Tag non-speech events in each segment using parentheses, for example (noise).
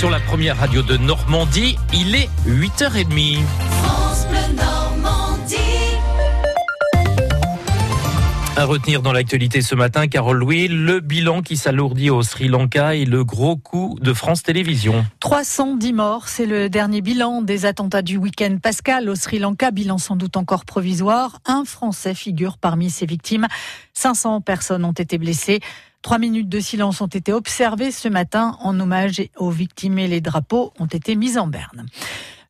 Sur la première radio de Normandie, il est 8h30. À retenir dans l'actualité ce matin, Carole Louis, le bilan qui s'alourdit au Sri Lanka et le gros coup de France Télévisions. 310 morts, c'est le dernier bilan des attentats du week-end pascal au Sri Lanka, bilan sans doute encore provisoire. Un Français figure parmi ces victimes. 500 personnes ont été blessées. Trois minutes de silence ont été observées ce matin en hommage aux victimes et les drapeaux ont été mis en berne.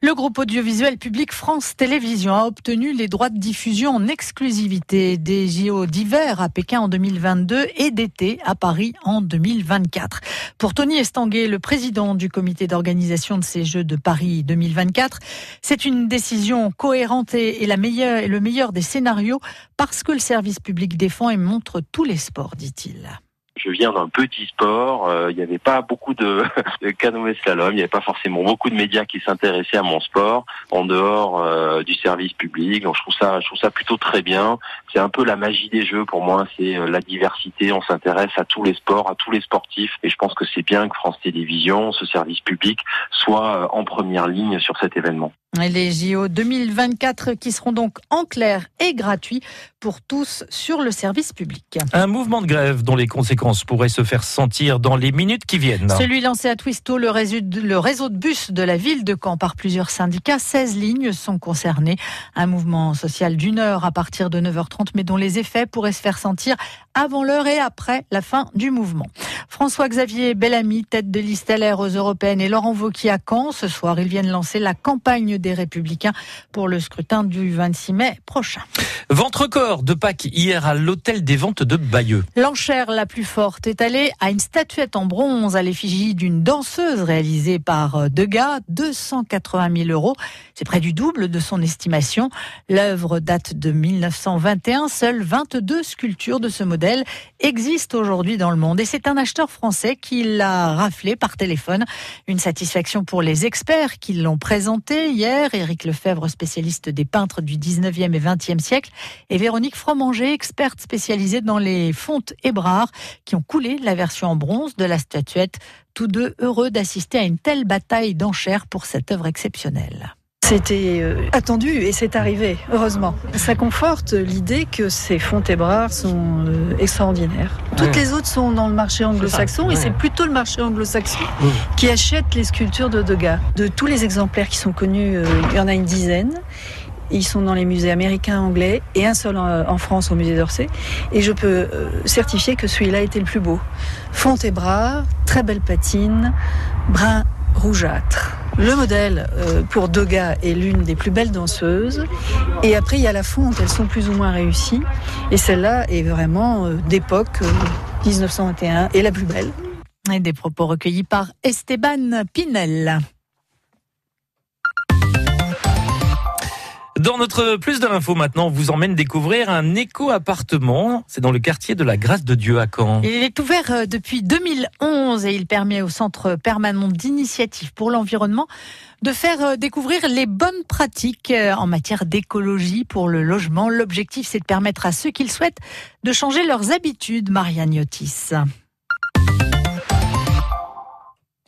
Le groupe audiovisuel public France Télévisions a obtenu les droits de diffusion en exclusivité des JO d'hiver à Pékin en 2022 et d'été à Paris en 2024. Pour Tony Estanguet, le président du comité d'organisation de ces Jeux de Paris 2024, c'est une décision cohérente et la meilleure, et le meilleur des scénarios parce que le service public défend et montre tous les sports, dit-il je viens d'un petit sport. Euh, il n'y avait pas beaucoup de, (laughs) de canoë slalom. Il n'y avait pas forcément beaucoup de médias qui s'intéressaient à mon sport en dehors euh, du service public. Donc je trouve ça, je trouve ça plutôt très bien. C'est un peu la magie des jeux pour moi. C'est euh, la diversité. On s'intéresse à tous les sports, à tous les sportifs. Et je pense que c'est bien que France Télévisions, ce service public, soit en première ligne sur cet événement. Les JO 2024 qui seront donc en clair et gratuits pour tous sur le service public. Un mouvement de grève dont les conséquences pourraient se faire sentir dans les minutes qui viennent. Celui lancé à Twisto, le réseau, de, bus de la ville de Caen par plusieurs syndicats. 16 lignes sont concernées. Un mouvement social d'une heure à partir de 9h30 mais dont les effets pourraient se faire sentir avant l'heure et après la fin du mouvement. François-Xavier Bellamy, tête de liste LR aux européennes et Laurent Wauquiez à Caen. Ce soir, ils viennent lancer la campagne des Républicains pour le scrutin du 26 mai prochain. Ventre corps de Pâques hier à l'hôtel des ventes de Bayeux. L'enchère la plus forte est allée à une statuette en bronze à l'effigie d'une danseuse réalisée par euh, Degas, 280 000 euros. C'est près du double de son estimation. L'œuvre date de 1921. Seules 22 sculptures de ce modèle existent aujourd'hui dans le monde. Et c'est un acheteur français qui l'a raflé par téléphone. Une satisfaction pour les experts qui l'ont présenté hier Éric Lefebvre, spécialiste des peintres du 19e et 20e siècle, et Véronique Fromanger, experte spécialisée dans les fontes ébrard, qui ont coulé la version en bronze de la statuette. Tous deux heureux d'assister à une telle bataille d'enchères pour cette œuvre exceptionnelle. C'était euh, attendu et c'est arrivé, heureusement. Ça conforte l'idée que ces fonds ébrard sont euh, extraordinaires. Toutes les autres sont dans le marché anglo-saxon et c'est plutôt le marché anglo-saxon qui achète les sculptures de Degas. De tous les exemplaires qui sont connus, euh, il y en a une dizaine. Ils sont dans les musées américains, anglais et un seul en France au musée d'Orsay. Et je peux certifier que celui-là était le plus beau. Font ébrard, très belle patine, brun rougeâtre. Le modèle euh, pour Doga est l'une des plus belles danseuses. Et après, il y a la fonte, elles sont plus ou moins réussies. Et celle-là est vraiment euh, d'époque 1921 euh, et la plus belle. Des propos recueillis par Esteban Pinel. Dans notre plus de l'info maintenant, on vous emmène découvrir un éco-appartement. C'est dans le quartier de la Grâce de Dieu à Caen. Il est ouvert euh, depuis 2011 et il permet au Centre permanent d'initiative pour l'environnement de faire euh, découvrir les bonnes pratiques euh, en matière d'écologie pour le logement. L'objectif, c'est de permettre à ceux qui le souhaitent de changer leurs habitudes. Marianne Yotis.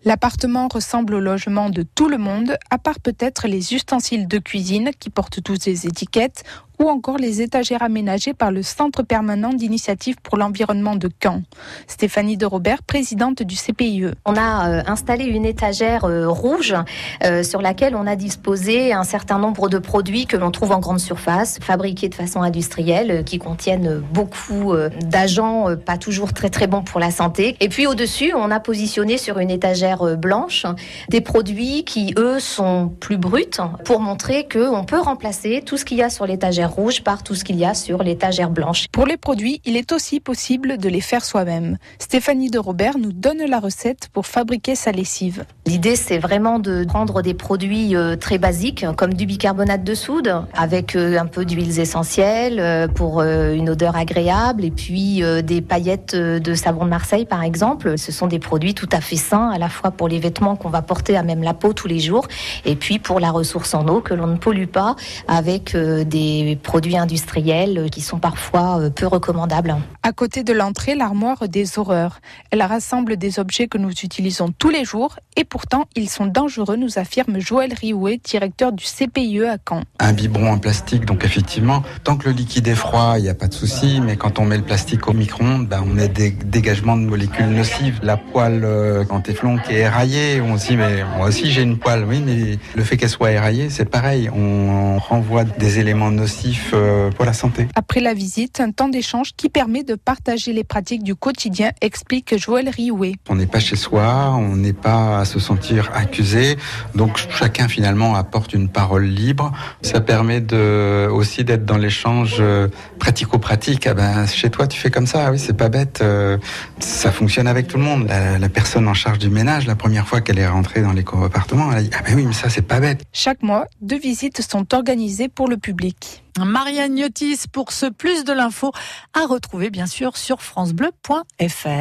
L'appartement ressemble au logement de tout le monde, à part peut-être les ustensiles de cuisine qui portent tous des étiquettes ou encore les étagères aménagées par le Centre permanent d'initiative pour l'environnement de Caen. Stéphanie de Robert, présidente du CPIE. On a euh, installé une étagère euh, rouge euh, sur laquelle on a disposé un certain nombre de produits que l'on trouve en grande surface, fabriqués de façon industrielle, qui contiennent beaucoup d'agents pas toujours très très bons pour la santé. Et puis au-dessus, on a positionné sur une étagère blanche des produits qui, eux, sont plus bruts pour montrer qu'on peut remplacer tout ce qu'il y a sur l'étagère rouge par tout ce qu'il y a sur l'étagère blanche. Pour les produits, il est aussi possible de les faire soi-même. Stéphanie de Robert nous donne la recette pour fabriquer sa lessive. L'idée, c'est vraiment de prendre des produits euh, très basiques, comme du bicarbonate de soude, avec euh, un peu d'huiles essentielles euh, pour une odeur agréable, et puis des paillettes de savon de Marseille, par exemple. Ce sont des produits tout à fait sains, à la fois pour les vêtements qu'on va porter à même la peau tous les jours, et puis pour la ressource en eau que l'on ne pollue pas avec des produits industriels qui sont parfois peu recommandables. À côté de l'entrée, l'armoire des horreurs. Elle rassemble des objets que nous utilisons tous les jours et pourtant ils sont dangereux, nous affirme Joël Riouet, directeur du CPIE à Caen. Un biberon en plastique, donc effectivement, tant que le liquide est froid, il n'y a pas de souci, mais quand on met le plastique au micro-ondes, bah, on a des dégagements de molécules nocives. La poêle euh, en téflon qui est éraillée, on se dit, mais moi aussi j'ai une poêle, oui, mais le fait qu'elle soit éraillée, c'est pareil, on renvoie des éléments nocifs euh, pour la santé. Après la visite, un temps d'échange qui permet de partager les pratiques du quotidien, explique Joël Riouet. On n'est pas chez soi, on n'est pas à se sentir accusé, donc chacun finalement apporte une parole libre. Ça permet de, aussi d'être dans l'échange euh, pratico-pratique. Ah ben, chez toi, tu fais comme ça, oui, c'est pas bête. Euh, ça fonctionne avec tout le monde. La, personne en charge du ménage, la première fois qu'elle est rentrée dans les appartements, elle a dit Ah ben oui, mais ça, c'est pas bête. Chaque mois, deux visites sont organisées pour le public. Marianne Niotis pour ce plus de l'info à retrouver bien sûr sur francebleu.fr.